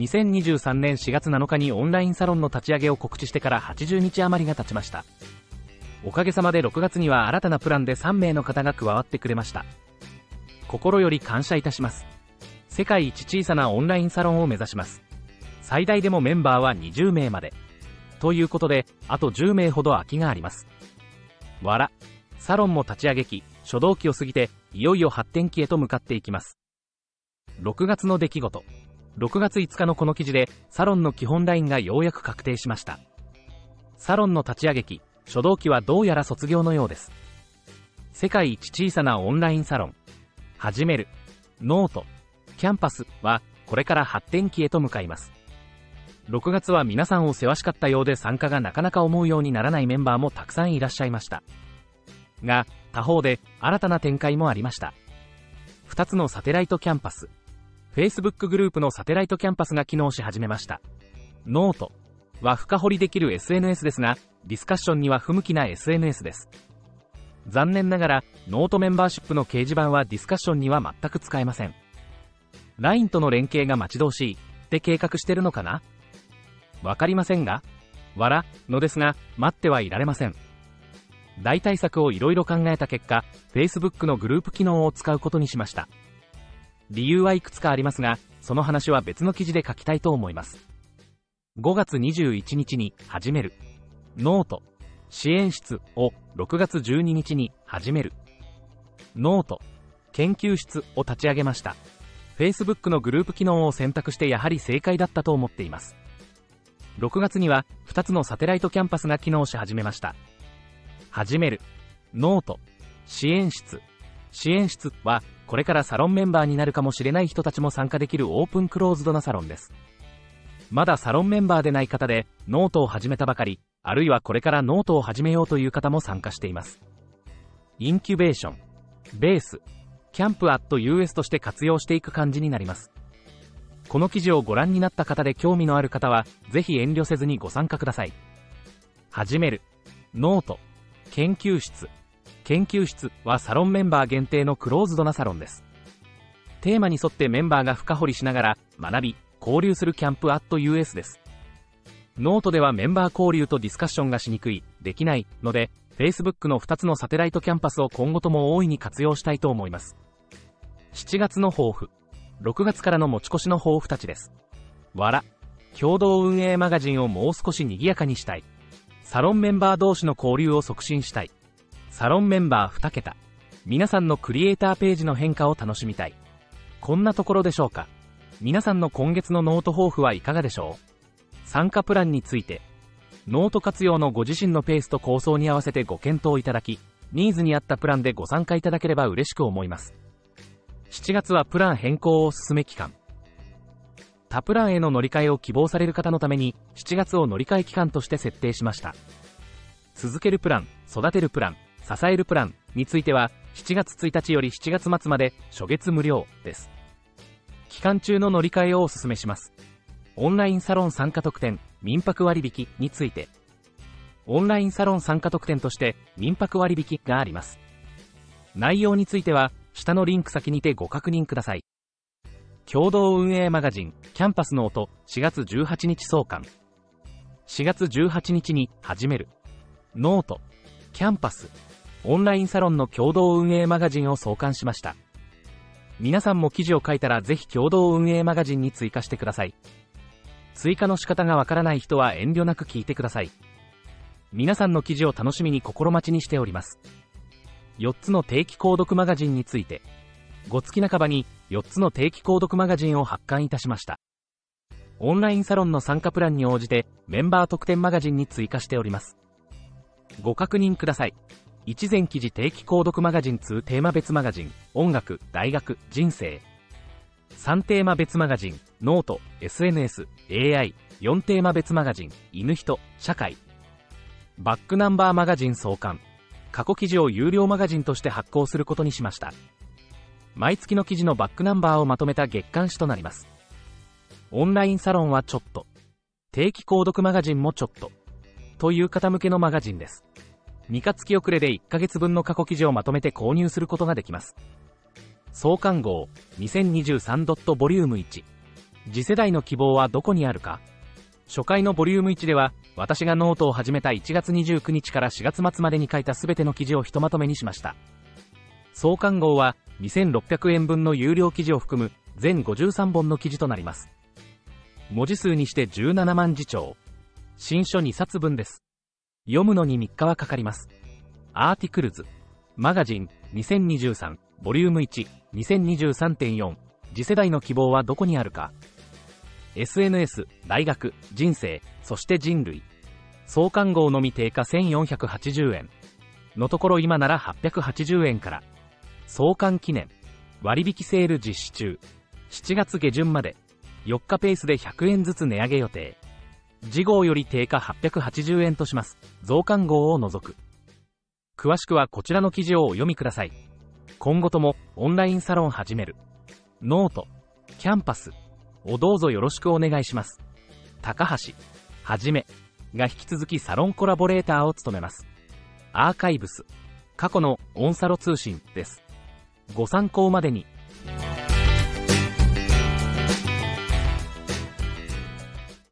2023年4月7日にオンラインサロンの立ち上げを告知してから80日余りが経ちました。おかげさまで6月には新たなプランで3名の方が加わってくれました。心より感謝いたします。世界一小さなオンラインサロンを目指します。最大でもメンバーは20名まで。ということで、あと10名ほど空きがあります。わら。サロンも立ち上げ期、初動期を過ぎて、いよいよ発展期へと向かっていきます。6月の出来事。6月5日のこの記事で、サロンの基本ラインがようやく確定しました。サロンの立ち上げ期、初動期はどうやら卒業のようです。世界一小さなオンラインサロン、始める、ノート、キャンパスは、これから発展期へと向かいます。6月は皆さんを忙しかったようで参加がなかなか思うようにならないメンバーもたくさんいらっしゃいました。が、他方で新たな展開もありました。2つのサテライトキャンパス、Facebook グループのサテライトキャンパスが機能し始めました。ノートは深掘りできる SNS ですが、ディスカッションには不向きな SNS です。残念ながら、ノートメンバーシップの掲示板はディスカッションには全く使えません。LINE との連携が待ち遠しいって計画してるのかな？わかりませんが、笑、のですが、待ってはいられません。代替策をいろいろ考えた結果、Facebook のグループ機能を使うことにしました。理由はいくつかありますが、その話は別の記事で書きたいと思います。5月21日に始める。ノート。支援室を6月12日に始める。ノート。研究室を立ち上げました。Facebook のグループ機能を選択してやはり正解だったと思っています。6月には2つのサテライトキャンパスが機能し始めました。始める。ノート。支援室。支援室はこれからサロンメンバーになるかもしれない人たちも参加できるオープンクローズドなサロンです。まだサロンメンバーでない方で、ノートを始めたばかり、あるいはこれからノートを始めようという方も参加しています。インキュベーション、ベース、 Camp at US として活用していく感じになります。この記事をご覧になった方で興味のある方は、ぜひ遠慮せずにご参加ください。始める、ノート、研究室、研究室はサロンメンバー限定のクローズドなサロンです。テーマに沿ってメンバーが深掘りしながら学び、交流するキャンプアット US です。ノートではメンバー交流とディスカッションがしにくい、できないので、Facebook の2つのサテライトキャンパスを今後とも大いに活用したいと思います。7月の抱負。6月からの持ち越しの抱負たちです。わら。共同運営マガジンをもう少し賑やかにしたい。サロンメンバー同士の交流を促進したい。サロンメンバー2桁。皆さんのクリエイターページの変化を楽しみたい。こんなところでしょうか。皆さんの今月のノート抱負はいかがでしょう参加プランについて、ノート活用のご自身のペースと構想に合わせてご検討いただき、ニーズに合ったプランでご参加いただければ嬉しく思います。7月はプラン変更を進め期間。他プランへの乗り換えを希望される方のために、7月を乗り換え期間として設定しました。続けるプラン、育てるプラン、支えるプランについては、7月1日より7月末まで初月無料です。期間中の乗り換えをお勧めします。オンラインサロン参加特典、民泊割引について、オンラインサロン参加特典として民泊割引があります。内容については、下のリンク先にてご確認ください。共同運営マガジン、キャンパスの音、4月18日創刊。4月18日に始める。ノート、キャンパス、オンラインサロンの共同運営マガジンを創刊しました。皆さんも記事を書いたらぜひ共同運営マガジンに追加してください。追加の仕方がわからない人は遠慮なく聞いてください。皆さんの記事を楽しみに心待ちにしております。4つの定期購読マガジンについて、5月半ばに4つの定期購読マガジンを発刊いたしました。オンラインサロンの参加プランに応じてメンバー特典マガジンに追加しております。ご確認ください。一前記事定期購読マガジン2テーマ別マガジン、音楽、大学、人生。3テーマ別マガジン、ノート、SNS、AI。4テーマ別マガジン、犬人、社会。バックナンバーマガジン創刊。過去記事を有料マガジンとして発行することにしました。毎月の記事のバックナンバーをまとめた月刊誌となります。オンラインサロンはちょっと。定期購読マガジンもちょっと。という方向けのマガジンです。2日月遅れで1ヶ月分の過去記事をまとめて購入することができます。創刊号 2023. ボリューム1次世代の希望はどこにあるか初回のボリューム1では、私がノートを始めた1月29日から4月末までに書いた全ての記事をひとまとめにしました。創刊号は、2600円分の有料記事を含む、全53本の記事となります。文字数にして17万字超。新書2冊分です。読むのに3日はかかります。アーティクルズ、マガジン、2023、ボリューム1、2023.4、次世代の希望はどこにあるか。SNS、大学、人生、そして人類。創刊号のみ定価1480円。のところ今なら880円から。創刊記念。割引セール実施中。7月下旬まで。4日ペースで100円ずつ値上げ予定。次号より定価880円とします。増刊号を除く。詳しくはこちらの記事をお読みください。今後ともオンラインサロン始める。ノート、キャンパス、をどうぞよろしくお願いします。高橋、はじめ、が引き続きサロンコラボレーターを務めます。アーカイブス、過去のオンサロ通信です。ご参考までに。